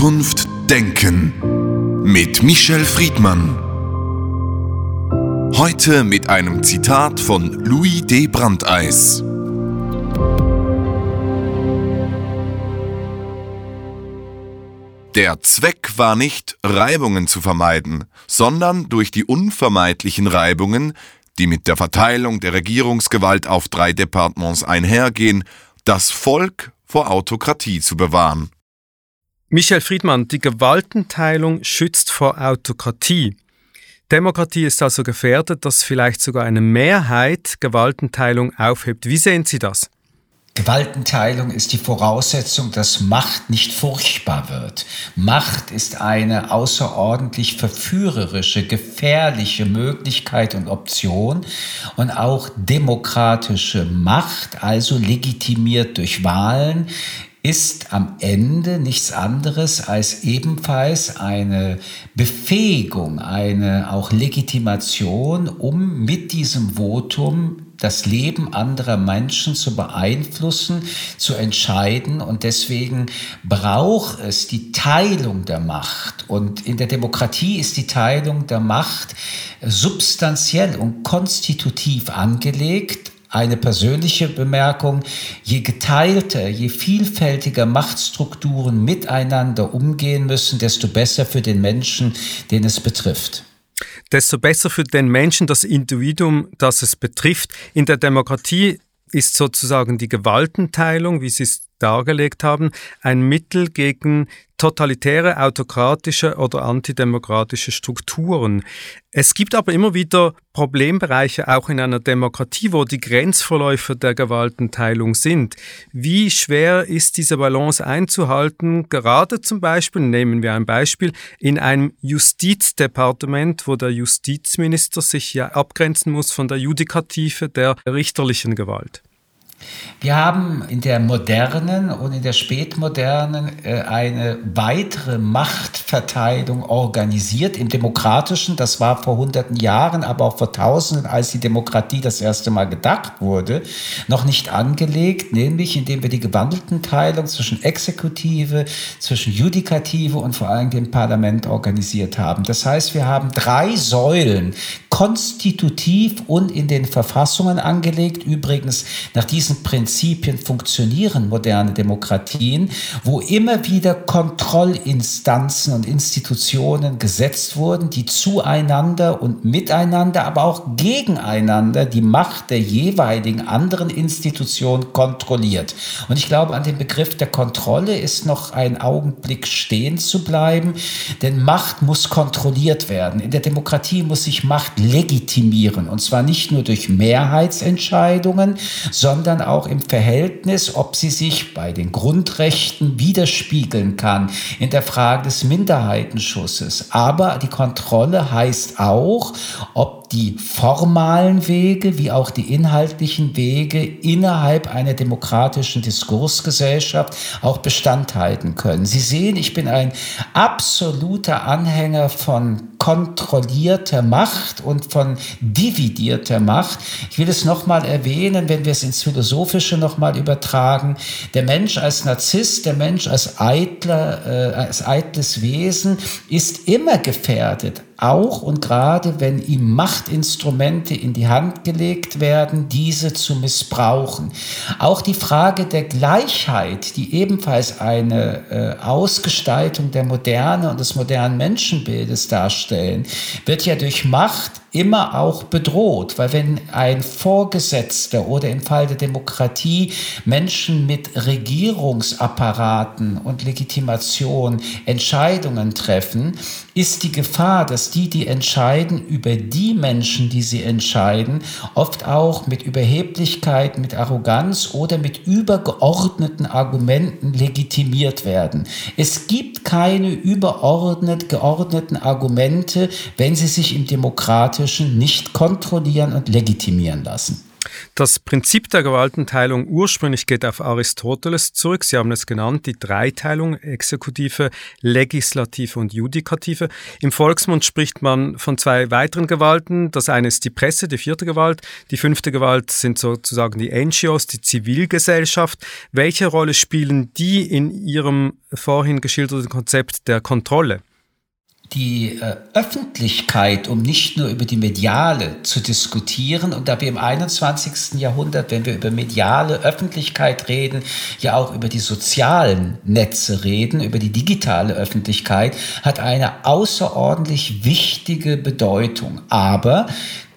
Zukunft denken mit Michel Friedmann. Heute mit einem Zitat von Louis D. Brandeis. Der Zweck war nicht, Reibungen zu vermeiden, sondern durch die unvermeidlichen Reibungen, die mit der Verteilung der Regierungsgewalt auf drei Departements einhergehen, das Volk vor Autokratie zu bewahren. Michel Friedmann, die Gewaltenteilung schützt vor Autokratie. Demokratie ist also gefährdet, dass vielleicht sogar eine Mehrheit Gewaltenteilung aufhebt. Wie sehen Sie das? Gewaltenteilung ist die Voraussetzung, dass Macht nicht furchtbar wird. Macht ist eine außerordentlich verführerische, gefährliche Möglichkeit und Option und auch demokratische Macht, also legitimiert durch Wahlen, ist am Ende nichts anderes als ebenfalls eine Befähigung, eine auch Legitimation, um mit diesem Votum das Leben anderer Menschen zu beeinflussen, zu entscheiden. Und deswegen braucht es die Teilung der Macht. Und in der Demokratie ist die Teilung der Macht substanziell und konstitutiv angelegt eine persönliche Bemerkung, je geteilter, je vielfältiger Machtstrukturen miteinander umgehen müssen, desto besser für den Menschen, den es betrifft. Desto besser für den Menschen, das Individuum, das es betrifft. In der Demokratie ist sozusagen die Gewaltenteilung, wie Sie es dargelegt haben, ein Mittel gegen totalitäre, autokratische oder antidemokratische Strukturen. Es gibt aber immer wieder Problembereiche auch in einer Demokratie, wo die Grenzverläufe der Gewaltenteilung sind. Wie schwer ist diese Balance einzuhalten? Gerade zum Beispiel, nehmen wir ein Beispiel, in einem Justizdepartement, wo der Justizminister sich ja abgrenzen muss von der Judikative der richterlichen Gewalt. Wir haben in der modernen und in der spätmodernen äh, eine weitere Machtverteilung organisiert im demokratischen. Das war vor hunderten Jahren, aber auch vor tausenden, als die Demokratie das erste Mal gedacht wurde, noch nicht angelegt, nämlich indem wir die gewandelten Teilung zwischen Exekutive, zwischen Judikative und vor allem dem Parlament organisiert haben. Das heißt, wir haben drei Säulen konstitutiv und in den Verfassungen angelegt. Übrigens nach diesen Prinzipien Prinzipien funktionieren moderne Demokratien, wo immer wieder Kontrollinstanzen und Institutionen gesetzt wurden, die zueinander und miteinander, aber auch gegeneinander die Macht der jeweiligen anderen Institution kontrolliert. Und ich glaube, an dem Begriff der Kontrolle ist noch ein Augenblick stehen zu bleiben, denn Macht muss kontrolliert werden. In der Demokratie muss sich Macht legitimieren, und zwar nicht nur durch Mehrheitsentscheidungen, sondern auch im Verhältnis, ob sie sich bei den Grundrechten widerspiegeln kann in der Frage des Minderheitenschusses. Aber die Kontrolle heißt auch, ob die formalen Wege wie auch die inhaltlichen Wege innerhalb einer demokratischen Diskursgesellschaft auch Bestand halten können. Sie sehen, ich bin ein absoluter Anhänger von kontrollierter Macht und von dividierter Macht. Ich will es nochmal erwähnen, wenn wir es ins Philosophische nochmal übertragen. Der Mensch als Narzisst, der Mensch als eitler, äh, als eitles Wesen ist immer gefährdet auch und gerade wenn ihm Machtinstrumente in die Hand gelegt werden, diese zu missbrauchen. Auch die Frage der Gleichheit, die ebenfalls eine äh, Ausgestaltung der Moderne und des modernen Menschenbildes darstellen, wird ja durch Macht immer auch bedroht, weil wenn ein Vorgesetzter oder im Fall der Demokratie Menschen mit Regierungsapparaten und Legitimation Entscheidungen treffen, ist die Gefahr, dass die, die entscheiden, über die Menschen, die sie entscheiden, oft auch mit Überheblichkeit, mit Arroganz oder mit übergeordneten Argumenten legitimiert werden. Es gibt keine überordnet geordneten Argumente, wenn sie sich im demokratischen nicht kontrollieren und legitimieren lassen. Das Prinzip der Gewaltenteilung ursprünglich geht auf Aristoteles zurück. Sie haben es genannt, die Dreiteilung, Exekutive, Legislative und Judikative. Im Volksmund spricht man von zwei weiteren Gewalten. Das eine ist die Presse, die vierte Gewalt. Die fünfte Gewalt sind sozusagen die NGOs, die Zivilgesellschaft. Welche Rolle spielen die in Ihrem vorhin geschilderten Konzept der Kontrolle? Die äh, Öffentlichkeit, um nicht nur über die Mediale zu diskutieren und da wir im 21. Jahrhundert, wenn wir über mediale Öffentlichkeit reden, ja auch über die sozialen Netze reden, über die digitale Öffentlichkeit, hat eine außerordentlich wichtige Bedeutung. Aber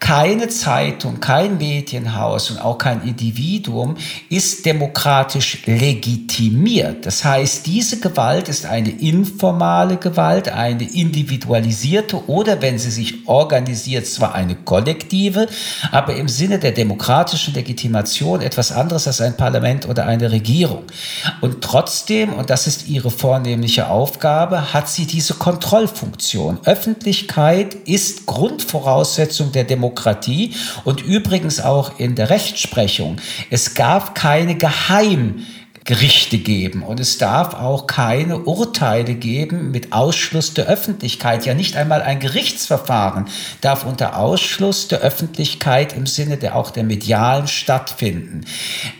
keine Zeitung, kein Medienhaus und auch kein Individuum ist demokratisch legitimiert. Das heißt, diese Gewalt ist eine informale Gewalt, eine individualisierte oder, wenn sie sich organisiert, zwar eine kollektive, aber im Sinne der demokratischen Legitimation etwas anderes als ein Parlament oder eine Regierung. Und trotzdem, und das ist ihre vornehmliche Aufgabe, hat sie diese Kontrollfunktion. Öffentlichkeit ist Grundvoraussetzung der Demokratie Demokratie und übrigens auch in der Rechtsprechung. Es gab keine Geheim Gerichte geben und es darf auch keine Urteile geben mit Ausschluss der Öffentlichkeit. Ja, nicht einmal ein Gerichtsverfahren darf unter Ausschluss der Öffentlichkeit im Sinne der auch der medialen stattfinden.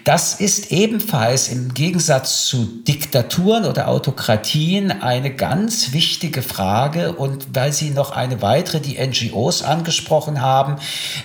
Das ist ebenfalls im Gegensatz zu Diktaturen oder Autokratien eine ganz wichtige Frage und weil Sie noch eine weitere, die NGOs angesprochen haben,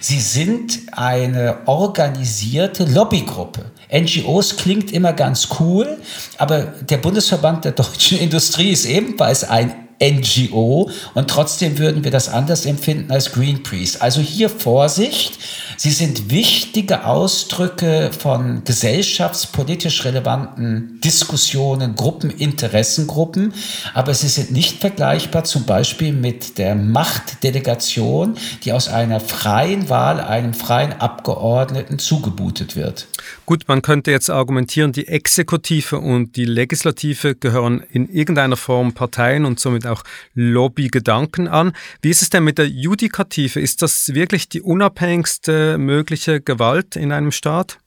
sie sind eine organisierte Lobbygruppe. NGOs klingt immer ganz cool, aber der Bundesverband der deutschen Industrie ist ebenfalls ein NGO und trotzdem würden wir das anders empfinden als Greenpeace. Also hier Vorsicht. Sie sind wichtige Ausdrücke von gesellschaftspolitisch relevanten Diskussionen, Gruppen, Interessengruppen, aber sie sind nicht vergleichbar zum Beispiel mit der Machtdelegation, die aus einer freien Wahl einem freien Abgeordneten zugebutet wird. Gut, man könnte jetzt argumentieren, die Exekutive und die Legislative gehören in irgendeiner Form Parteien und somit auch Lobbygedanken an. Wie ist es denn mit der Judikative? Ist das wirklich die unabhängigste mögliche Gewalt in einem Staat?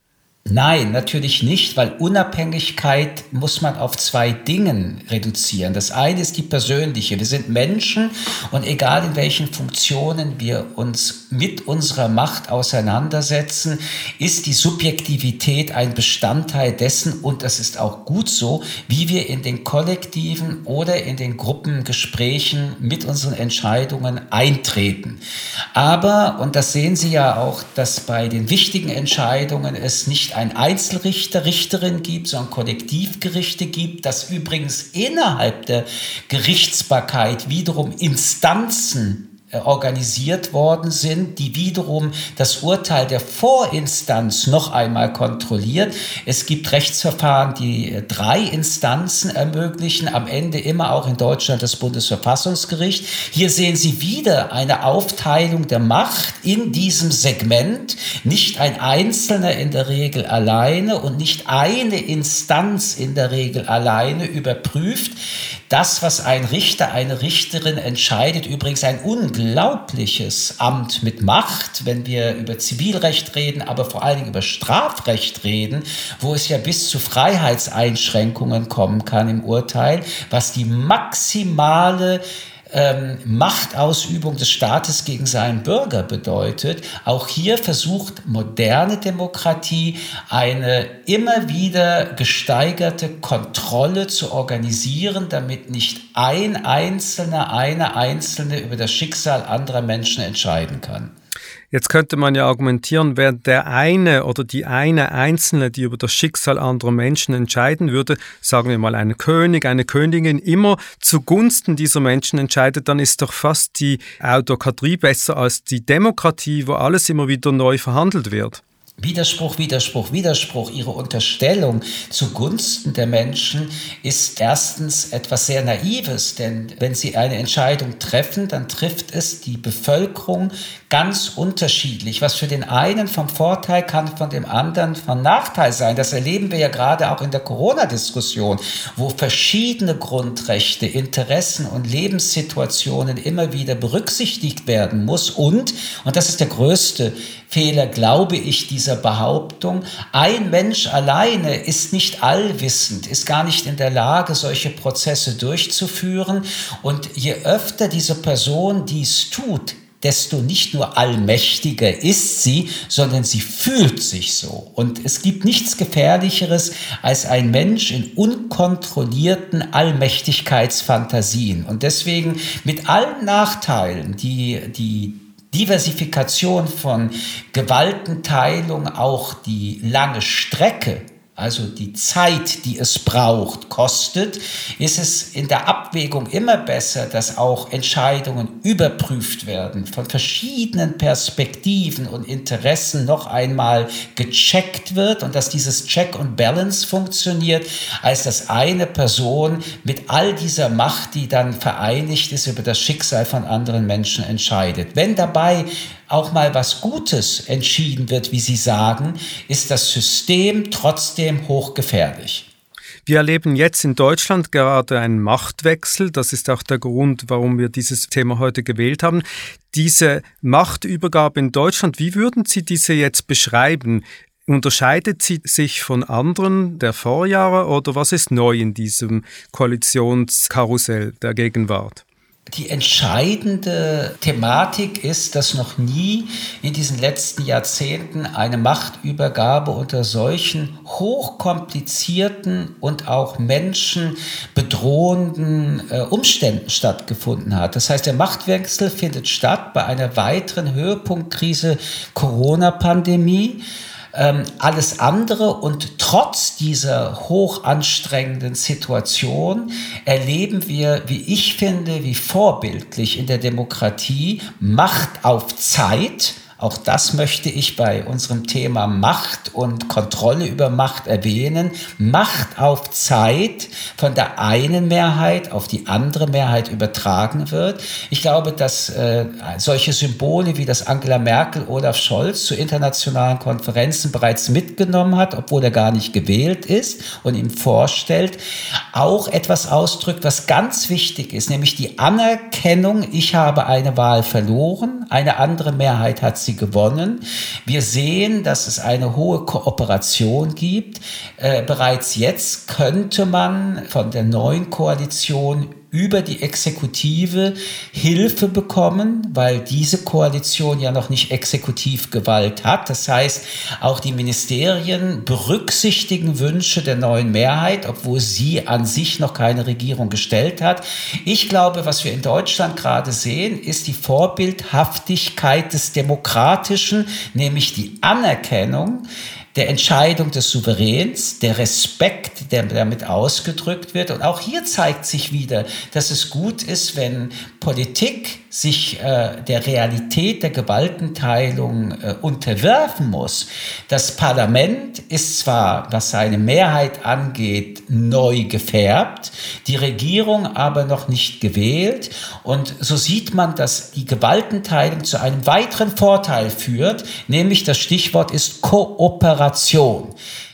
Nein, natürlich nicht, weil Unabhängigkeit muss man auf zwei Dingen reduzieren. Das eine ist die persönliche. Wir sind Menschen und egal in welchen Funktionen wir uns mit unserer Macht auseinandersetzen, ist die Subjektivität ein Bestandteil dessen und das ist auch gut so, wie wir in den kollektiven oder in den Gruppengesprächen mit unseren Entscheidungen eintreten. Aber, und das sehen Sie ja auch, dass bei den wichtigen Entscheidungen es nicht ein Einzelrichter, Richterin gibt, sondern Kollektivgerichte gibt, dass übrigens innerhalb der Gerichtsbarkeit wiederum Instanzen organisiert worden sind, die wiederum das Urteil der Vorinstanz noch einmal kontrolliert. Es gibt Rechtsverfahren, die äh, drei Instanzen ermöglichen, am Ende immer auch in Deutschland das Bundesverfassungsgericht. Hier sehen Sie wieder eine Aufteilung der Macht in diesem Segment, nicht ein Einzelner in der Regel alleine und nicht eine Instanz in der Regel alleine überprüft. Das, was ein Richter, eine Richterin entscheidet, übrigens ein unglaubliches Amt mit Macht, wenn wir über Zivilrecht reden, aber vor allen Dingen über Strafrecht reden, wo es ja bis zu Freiheitseinschränkungen kommen kann im Urteil, was die maximale ähm, Machtausübung des Staates gegen seinen Bürger bedeutet. Auch hier versucht moderne Demokratie eine immer wieder gesteigerte Kontrolle zu organisieren, damit nicht ein Einzelner, eine Einzelne über das Schicksal anderer Menschen entscheiden kann. Jetzt könnte man ja argumentieren, wer der eine oder die eine Einzelne, die über das Schicksal anderer Menschen entscheiden würde, sagen wir mal ein König, eine Königin, immer zugunsten dieser Menschen entscheidet, dann ist doch fast die Autokratrie besser als die Demokratie, wo alles immer wieder neu verhandelt wird. Widerspruch, Widerspruch, Widerspruch. Ihre Unterstellung zugunsten der Menschen ist erstens etwas sehr Naives, denn wenn Sie eine Entscheidung treffen, dann trifft es die Bevölkerung ganz unterschiedlich. Was für den einen vom Vorteil kann, von dem anderen von Nachteil sein. Das erleben wir ja gerade auch in der Corona-Diskussion, wo verschiedene Grundrechte, Interessen und Lebenssituationen immer wieder berücksichtigt werden muss. Und, und das ist der größte Fehler, glaube ich, dieser Behauptung, ein Mensch alleine ist nicht allwissend, ist gar nicht in der Lage, solche Prozesse durchzuführen. Und je öfter diese Person dies tut, desto nicht nur allmächtiger ist sie, sondern sie fühlt sich so. Und es gibt nichts Gefährlicheres als ein Mensch in unkontrollierten Allmächtigkeitsfantasien. Und deswegen mit allen Nachteilen, die die Diversifikation von Gewaltenteilung, auch die lange Strecke also die Zeit, die es braucht, kostet, ist es in der Abwägung immer besser, dass auch Entscheidungen überprüft werden, von verschiedenen Perspektiven und Interessen noch einmal gecheckt wird und dass dieses Check und Balance funktioniert, als dass eine Person mit all dieser Macht, die dann vereinigt ist, über das Schicksal von anderen Menschen entscheidet. Wenn dabei auch mal was Gutes entschieden wird, wie Sie sagen, ist das System trotzdem hochgefährlich. Wir erleben jetzt in Deutschland gerade einen Machtwechsel. Das ist auch der Grund, warum wir dieses Thema heute gewählt haben. Diese Machtübergabe in Deutschland, wie würden Sie diese jetzt beschreiben? Unterscheidet sie sich von anderen der Vorjahre oder was ist neu in diesem Koalitionskarussell der Gegenwart? Die entscheidende Thematik ist, dass noch nie in diesen letzten Jahrzehnten eine Machtübergabe unter solchen hochkomplizierten und auch Menschen bedrohenden äh, Umständen stattgefunden hat. Das heißt, der Machtwechsel findet statt bei einer weiteren Höhepunktkrise Corona-Pandemie ähm, alles andere. Und trotz dieser hoch anstrengenden Situation erleben wir, wie ich finde, wie vorbildlich in der Demokratie Macht auf Zeit auch das möchte ich bei unserem Thema Macht und Kontrolle über Macht erwähnen. Macht auf Zeit von der einen Mehrheit auf die andere Mehrheit übertragen wird. Ich glaube, dass äh, solche Symbole wie das Angela Merkel Olaf Scholz zu internationalen Konferenzen bereits mitgenommen hat, obwohl er gar nicht gewählt ist und ihm vorstellt, auch etwas ausdrückt, was ganz wichtig ist, nämlich die Anerkennung, ich habe eine Wahl verloren, eine andere Mehrheit hat sie sie gewonnen. Wir sehen, dass es eine hohe Kooperation gibt. Äh, bereits jetzt könnte man von der neuen Koalition über die Exekutive Hilfe bekommen, weil diese Koalition ja noch nicht Exekutivgewalt hat. Das heißt, auch die Ministerien berücksichtigen Wünsche der neuen Mehrheit, obwohl sie an sich noch keine Regierung gestellt hat. Ich glaube, was wir in Deutschland gerade sehen, ist die Vorbildhaftigkeit des Demokratischen, nämlich die Anerkennung, der Entscheidung des Souveräns, der Respekt, der damit ausgedrückt wird. Und auch hier zeigt sich wieder, dass es gut ist, wenn Politik sich äh, der Realität der Gewaltenteilung äh, unterwerfen muss. Das Parlament ist zwar, was seine Mehrheit angeht, neu gefärbt, die Regierung aber noch nicht gewählt. Und so sieht man, dass die Gewaltenteilung zu einem weiteren Vorteil führt, nämlich das Stichwort ist Kooperation.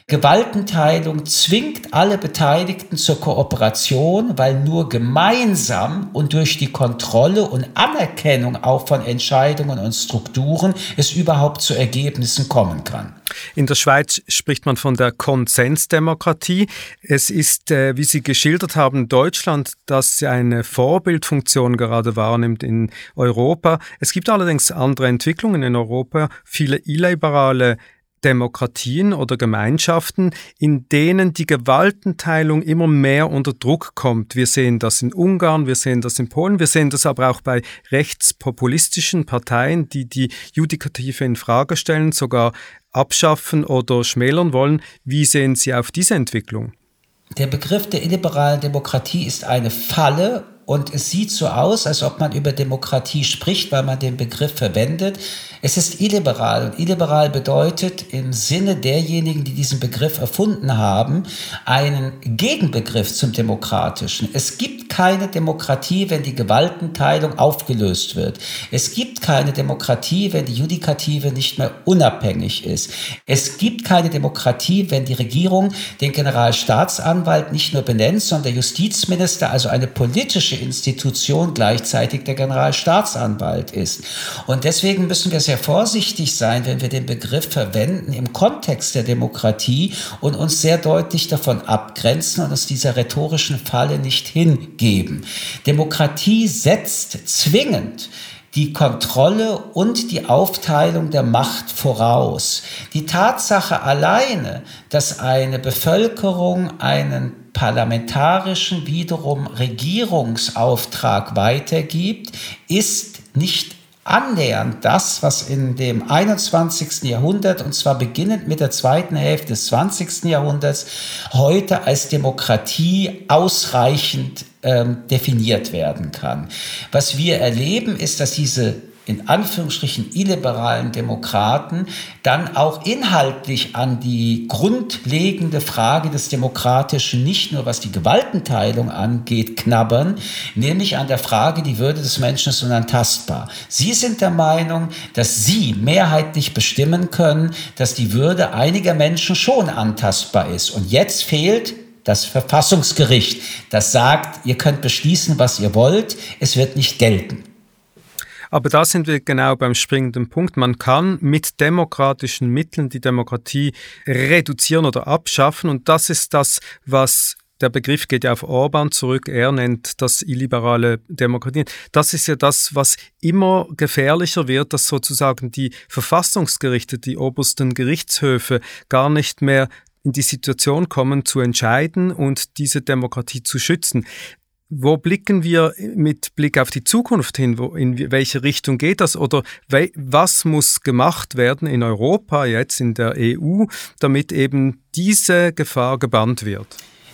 Gewaltenteilung zwingt alle Beteiligten zur Kooperation, weil nur gemeinsam und durch die Kontrolle und Anerkennung auch von Entscheidungen und Strukturen es überhaupt zu Ergebnissen kommen kann. In der Schweiz spricht man von der Konsensdemokratie. Es ist, äh, wie Sie geschildert haben, Deutschland, das eine Vorbildfunktion gerade wahrnimmt in Europa. Es gibt allerdings andere Entwicklungen in Europa. Viele illiberale Demokratien oder Gemeinschaften, in denen die Gewaltenteilung immer mehr unter Druck kommt. Wir sehen das in Ungarn, wir sehen das in Polen, wir sehen das aber auch bei rechtspopulistischen Parteien, die die Judikative in Frage stellen, sogar abschaffen oder schmälern wollen. Wie sehen Sie auf diese Entwicklung? Der Begriff der illiberalen Demokratie ist eine Falle und es sieht so aus, als ob man über Demokratie spricht, weil man den Begriff verwendet. Es ist illiberal und illiberal bedeutet im Sinne derjenigen, die diesen Begriff erfunden haben, einen Gegenbegriff zum Demokratischen. Es gibt keine Demokratie, wenn die Gewaltenteilung aufgelöst wird. Es gibt keine Demokratie, wenn die Judikative nicht mehr unabhängig ist. Es gibt keine Demokratie, wenn die Regierung den Generalstaatsanwalt nicht nur benennt, sondern der Justizminister, also eine politische Institution, gleichzeitig der Generalstaatsanwalt ist. Und deswegen müssen wir sehr vorsichtig sein, wenn wir den Begriff verwenden im Kontext der Demokratie und uns sehr deutlich davon abgrenzen und uns dieser rhetorischen Falle nicht hingeben. Demokratie setzt zwingend die Kontrolle und die Aufteilung der Macht voraus. Die Tatsache alleine, dass eine Bevölkerung einen parlamentarischen wiederum Regierungsauftrag weitergibt, ist nicht annähernd das, was in dem 21. Jahrhundert, und zwar beginnend mit der zweiten Hälfte des 20. Jahrhunderts, heute als Demokratie ausreichend ähm, definiert werden kann. Was wir erleben, ist, dass diese in Anführungsstrichen illiberalen Demokraten dann auch inhaltlich an die grundlegende Frage des Demokratischen nicht nur was die Gewaltenteilung angeht, knabbern, nämlich an der Frage, die Würde des Menschen ist unantastbar. Sie sind der Meinung, dass Sie mehrheitlich bestimmen können, dass die Würde einiger Menschen schon antastbar ist. Und jetzt fehlt das Verfassungsgericht, das sagt, ihr könnt beschließen, was ihr wollt, es wird nicht gelten. Aber da sind wir genau beim springenden Punkt. Man kann mit demokratischen Mitteln die Demokratie reduzieren oder abschaffen. Und das ist das, was der Begriff geht ja auf Orban zurück. Er nennt das illiberale Demokratie. Das ist ja das, was immer gefährlicher wird, dass sozusagen die Verfassungsgerichte, die obersten Gerichtshöfe gar nicht mehr in die Situation kommen, zu entscheiden und diese Demokratie zu schützen. Wo blicken wir mit Blick auf die Zukunft hin? Wo, in welche Richtung geht das? Oder was muss gemacht werden in Europa, jetzt in der EU, damit eben diese Gefahr gebannt wird?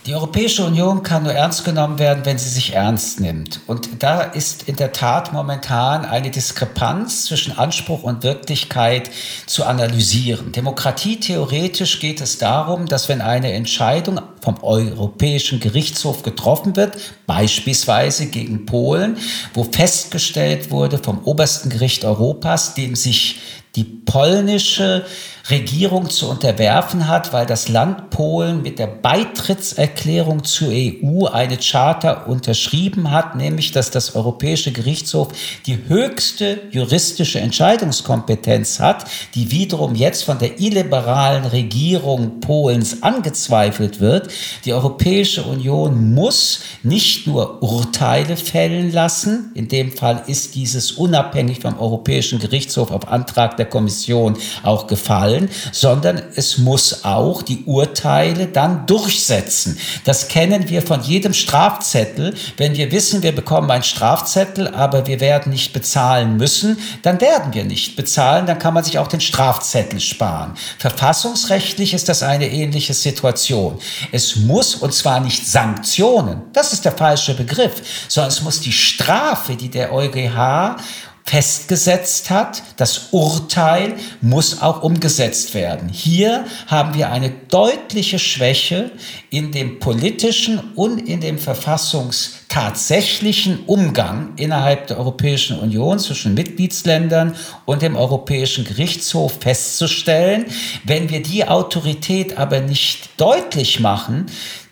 Die Europäische Union kann nur ernst genommen werden, wenn sie sich ernst nimmt. Und da ist in der Tat momentan eine Diskrepanz zwischen Anspruch und Wirklichkeit zu analysieren. Demokratie theoretisch geht es darum, dass wenn eine Entscheidung vom Europäischen Gerichtshof getroffen wird, beispielsweise gegen Polen, wo festgestellt wurde vom obersten Gericht Europas, dem sich die polnische Regierung zu unterwerfen hat, weil das Land Polen mit der Beitrittserklärung zur EU eine Charta unterschrieben hat, nämlich dass das Europäische Gerichtshof die höchste juristische Entscheidungskompetenz hat, die wiederum jetzt von der illiberalen Regierung Polens angezweifelt wird. Die Europäische Union muss nicht nur Urteile fällen lassen, in dem Fall ist dieses unabhängig vom Europäischen Gerichtshof auf Antrag der Kommission auch gefallen, fallen, sondern es muss auch die Urteile dann durchsetzen. Das kennen wir von jedem Strafzettel. Wenn wir wissen, wir bekommen einen Strafzettel, aber wir werden nicht bezahlen müssen, dann werden wir nicht bezahlen, dann kann man sich auch den Strafzettel sparen. Verfassungsrechtlich ist das eine ähnliche Situation. Es muss, und zwar nicht Sanktionen, das ist der falsche Begriff, sondern es muss die Strafe, die der EuGH festgesetzt hat. Das Urteil muss auch umgesetzt werden. Hier haben wir eine deutliche Schwäche in dem politischen und in dem verfassungstatsächlichen Umgang innerhalb der Europäischen Union zwischen Mitgliedsländern und dem Europäischen Gerichtshof festzustellen. Wenn wir die Autorität aber nicht deutlich machen,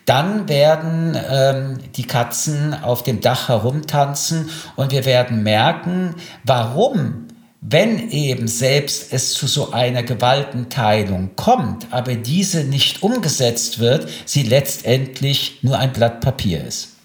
dann werden ähm, die Katzen auf dem Dach herumtanzen und wir werden merken, warum wenn eben selbst es zu so einer Gewaltenteilung kommt, aber diese nicht umgesetzt wird, sie letztendlich nur ein Blatt Papier ist.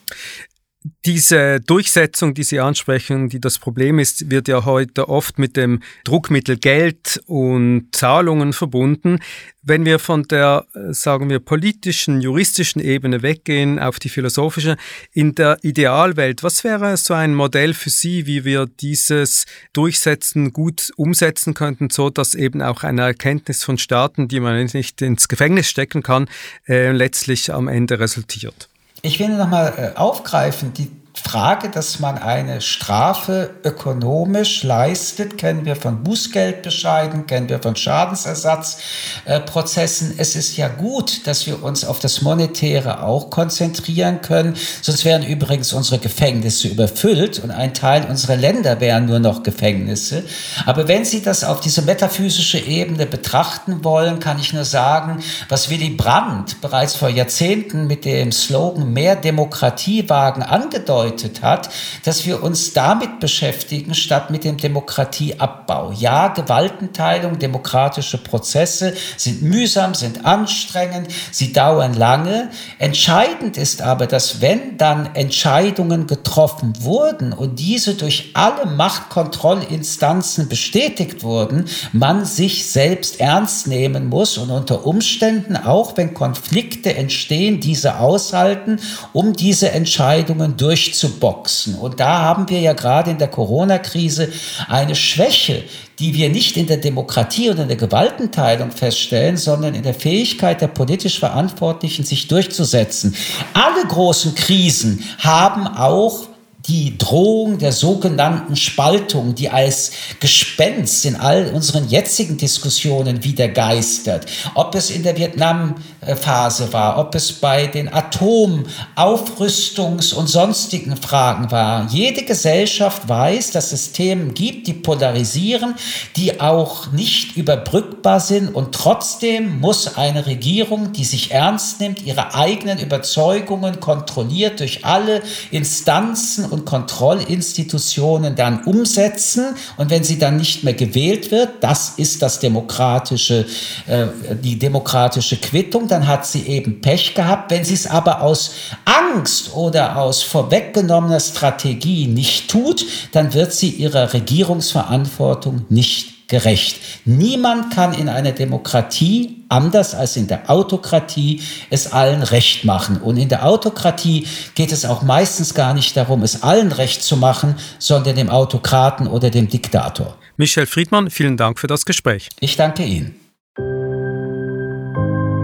Diese Durchsetzung, die Sie ansprechen, die das Problem ist, wird ja heute oft mit dem Druckmittel Geld und Zahlungen verbunden. Wenn wir von der, sagen wir, politischen, juristischen Ebene weggehen auf die philosophische, in der Idealwelt, was wäre so ein Modell für Sie, wie wir dieses Durchsetzen gut umsetzen könnten, so dass eben auch eine Erkenntnis von Staaten, die man nicht ins Gefängnis stecken kann, äh, letztlich am Ende resultiert? Ich will nochmal äh, aufgreifen, die Frage, dass man eine Strafe ökonomisch leistet, kennen wir von Bußgeldbescheiden, kennen wir von Schadensersatzprozessen. es ist ja gut, dass wir uns auf das Monetäre auch konzentrieren können, sonst wären übrigens unsere Gefängnisse überfüllt und ein Teil unserer Länder wären nur noch Gefängnisse. Aber wenn Sie das auf diese metaphysische Ebene betrachten wollen, kann ich nur sagen, was Willy Brandt bereits vor Jahrzehnten mit dem Slogan Mehr Demokratie wagen angedeutet hat, dass wir uns damit beschäftigen, statt mit dem Demokratieabbau. Ja, Gewaltenteilung, demokratische Prozesse sind mühsam, sind anstrengend, sie dauern lange. Entscheidend ist aber, dass wenn dann Entscheidungen getroffen wurden und diese durch alle Machtkontrollinstanzen bestätigt wurden, man sich selbst ernst nehmen muss und unter Umständen, auch wenn Konflikte entstehen, diese aushalten, um diese Entscheidungen durchzuboxen. Und da haben wir ja gerade in der Corona-Krise eine Schwäche, die wir nicht in der Demokratie oder in der Gewaltenteilung feststellen, sondern in der Fähigkeit der politisch Verantwortlichen, sich durchzusetzen. Alle großen Krisen haben auch die Drohung der sogenannten Spaltung, die als Gespenst in all unseren jetzigen Diskussionen wieder geistert, ob es in der Vietnam-Phase war, ob es bei den Atomaufrüstungs- und sonstigen Fragen war. Jede Gesellschaft weiß, dass es Themen gibt, die polarisieren, die auch nicht überbrückbar sind und trotzdem muss eine Regierung, die sich ernst nimmt, ihre eigenen Überzeugungen kontrolliert durch alle Instanzen und und Kontrollinstitutionen dann umsetzen. Und wenn sie dann nicht mehr gewählt wird, das ist das demokratische, äh, die demokratische Quittung, dann hat sie eben Pech gehabt. Wenn sie es aber aus Angst oder aus vorweggenommener Strategie nicht tut, dann wird sie ihrer Regierungsverantwortung nicht gerecht. Niemand kann in einer Demokratie, anders als in der Autokratie, es allen recht machen. Und in der Autokratie geht es auch meistens gar nicht darum, es allen recht zu machen, sondern dem Autokraten oder dem Diktator. Michel Friedmann, vielen Dank für das Gespräch. Ich danke Ihnen.